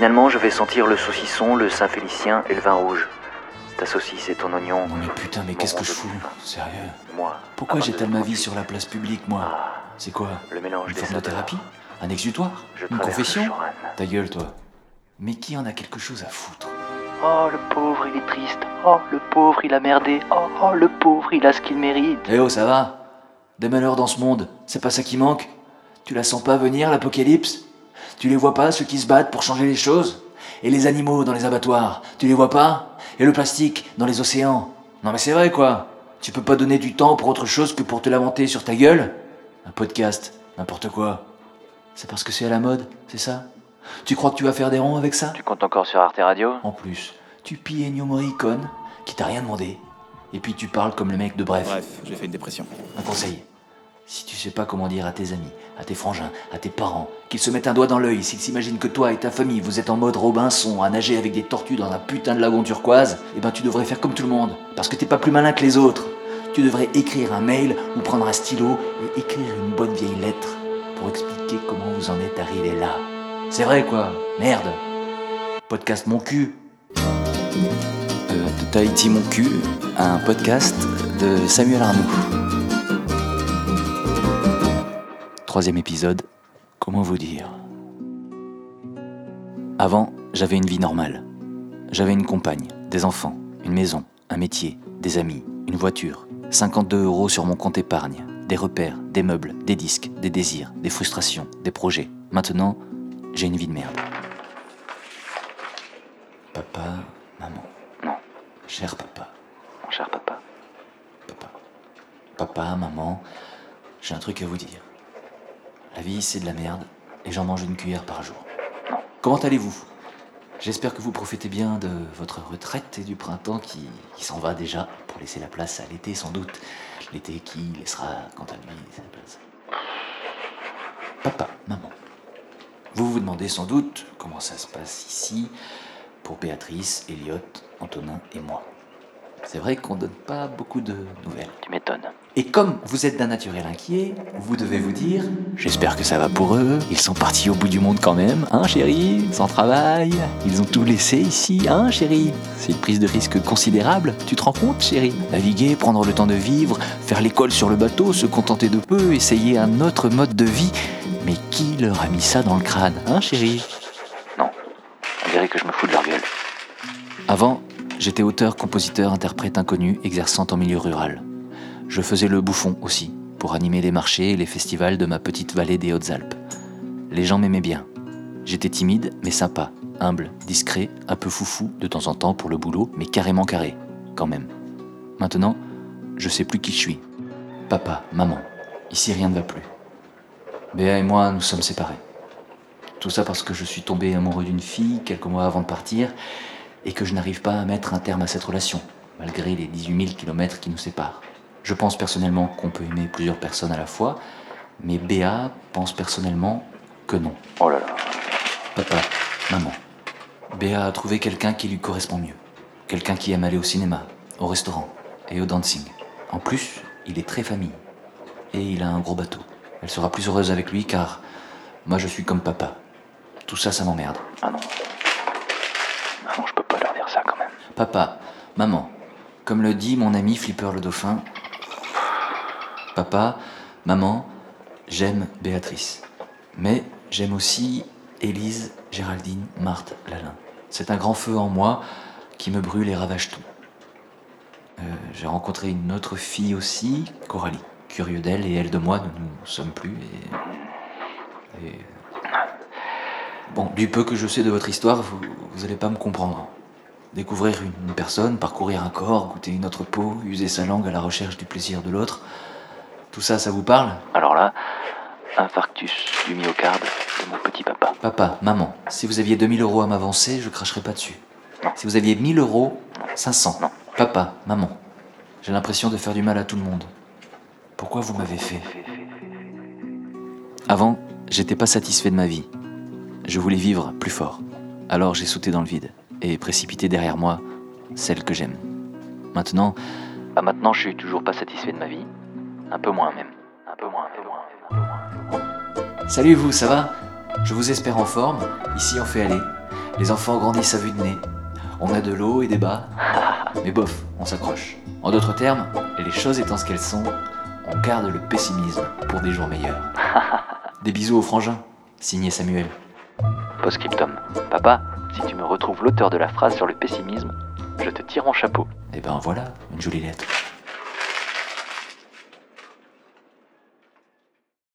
Finalement, je vais sentir le saucisson, le Saint-Félicien et le vin rouge. Ta saucisse et ton oignon. Non mais putain, mais qu'est-ce que je fous? Sérieux Moi. Pourquoi j'étale ma vie sur la place publique, moi? Ah, C'est quoi? le mélange Une forme de thérapie? Un exutoire? Je Une confession? Ta gueule, toi. Mais qui en a quelque chose à foutre? Oh, le pauvre, il est triste. Oh, le pauvre, il a merdé. Oh, oh, le pauvre, il a ce qu'il mérite. Eh oh, ça va? Des malheurs dans ce monde, c'est pas ça qui manque? Tu la sens pas venir, l'apocalypse? Tu les vois pas, ceux qui se battent pour changer les choses? Et les animaux dans les abattoirs, tu les vois pas? Et le plastique dans les océans? Non mais c'est vrai, quoi Tu peux pas donner du temps pour autre chose que pour te lamenter sur ta gueule? Un podcast, n'importe quoi. C'est parce que c'est à la mode, c'est ça? Tu crois que tu vas faire des ronds avec ça? Tu comptes encore sur Arte Radio? En plus, tu pilles Ennio Morricone, qui t'a rien demandé. Et puis tu parles comme le mec de Bref. Bref, j'ai fait une dépression. Un conseil. Si tu sais pas comment dire à tes amis, à tes frangins, à tes parents, qu'ils se mettent un doigt dans l'œil, s'ils s'imaginent que toi et ta famille vous êtes en mode Robinson à nager avec des tortues dans un putain de lagon turquoise, eh ben tu devrais faire comme tout le monde. Parce que t'es pas plus malin que les autres. Tu devrais écrire un mail ou prendre un stylo et écrire une bonne vieille lettre pour expliquer comment vous en êtes arrivé là. C'est vrai quoi, merde. Podcast mon cul. Euh, Tahiti Mon Cul, un podcast de Samuel Arnoux. Troisième épisode, comment vous dire? Avant, j'avais une vie normale. J'avais une compagne, des enfants, une maison, un métier, des amis, une voiture, 52 euros sur mon compte épargne, des repères, des meubles, des disques, des désirs, des frustrations, des projets. Maintenant, j'ai une vie de merde. Papa, maman. Non. Cher papa, Mon cher papa. papa. Papa, maman, j'ai un truc à vous dire. La vie, c'est de la merde, et j'en mange une cuillère par jour. Comment allez-vous? J'espère que vous profitez bien de votre retraite et du printemps qui, s'en va déjà pour laisser la place à l'été sans doute. L'été qui laissera, quant à lui, sa place. Papa, maman. Vous vous demandez sans doute comment ça se passe ici pour Béatrice, Elliot, Antonin et moi. C'est vrai qu'on donne pas beaucoup de nouvelles. Tu m'étonnes. Et comme vous êtes d'un naturel inquiet, vous devez vous dire J'espère que ça va pour eux. Ils sont partis au bout du monde quand même, hein, chérie? Sans travail? Ils ont tout laissé ici, hein, chérie? C'est une prise de risque considérable. Tu te rends compte, chérie? Naviguer, prendre le temps de vivre, faire l'école sur le bateau, se contenter de peu, essayer un autre mode de vie. Mais qui leur a mis ça dans le crâne, hein, chérie? Non. On dirait que je me fous de leur gueule. Avant, j'étais auteur, compositeur, interprète inconnu, exerçant en milieu rural. Je faisais le bouffon aussi, pour animer les marchés et les festivals de ma petite vallée des Hautes-Alpes. Les gens m'aimaient bien. J'étais timide, mais sympa, humble, discret, un peu foufou de temps en temps pour le boulot, mais carrément carré, quand même. Maintenant, je sais plus qui je suis. Papa, maman, ici rien ne va plus. Béa et moi, nous sommes séparés. Tout ça parce que je suis tombé amoureux d'une fille quelques mois avant de partir et que je n'arrive pas à mettre un terme à cette relation, malgré les 18 000 kilomètres qui nous séparent. Je pense personnellement qu'on peut aimer plusieurs personnes à la fois, mais Béa pense personnellement que non. Oh là là. Papa, maman. Béa a trouvé quelqu'un qui lui correspond mieux. Quelqu'un qui aime aller au cinéma, au restaurant et au dancing. En plus, il est très famille. Et il a un gros bateau. Elle sera plus heureuse avec lui car moi je suis comme papa. Tout ça, ça m'emmerde. Ah non. Ah non, je peux pas leur dire ça quand même. Papa, maman, comme le dit mon ami Flipper le dauphin, papa, maman, j'aime Béatrice. Mais j'aime aussi Élise, Géraldine, Marthe, Lalin. C'est un grand feu en moi qui me brûle et ravage tout. Euh, J'ai rencontré une autre fille aussi, Coralie. Curieux d'elle et elle de moi, nous ne sommes plus et- Bon, du peu que je sais de votre histoire, vous, vous allez pas me comprendre. Découvrir une personne, parcourir un corps, goûter une autre peau, user sa langue à la recherche du plaisir de l'autre. Tout ça, ça vous parle? Alors là, infarctus du myocarde de mon petit papa. Papa, maman, si vous aviez 2000 euros à m'avancer, je cracherais pas dessus. Si vous aviez 1000 euros, 500. Non. Papa, maman, j'ai l'impression de faire du mal à tout le monde. Pourquoi vous m'avez fait? Avant, j'étais pas satisfait de ma vie. Je voulais vivre plus fort. Alors j'ai sauté dans le vide et précipité derrière moi celle que j'aime. Maintenant, Bah maintenant, je suis toujours pas satisfait de ma vie. Un peu moins même. Un peu moins, un peu moins. Un peu moins. Salut vous, ça va? Je vous espère en forme. Ici on fait aller. Les enfants grandissent à vue de nez. On a de l'eau et des bas, mais bof, on s'accroche. En d'autres termes, les choses étant ce qu'elles sont, on garde le pessimisme pour des jours meilleurs. Des bisous aux frangins, signé Samuel. Postscriptum. Papa, si tu me retrouves l'auteur de la phrase sur le pessimisme, je te tire mon chapeau. Et ben voilà, une jolie lettre.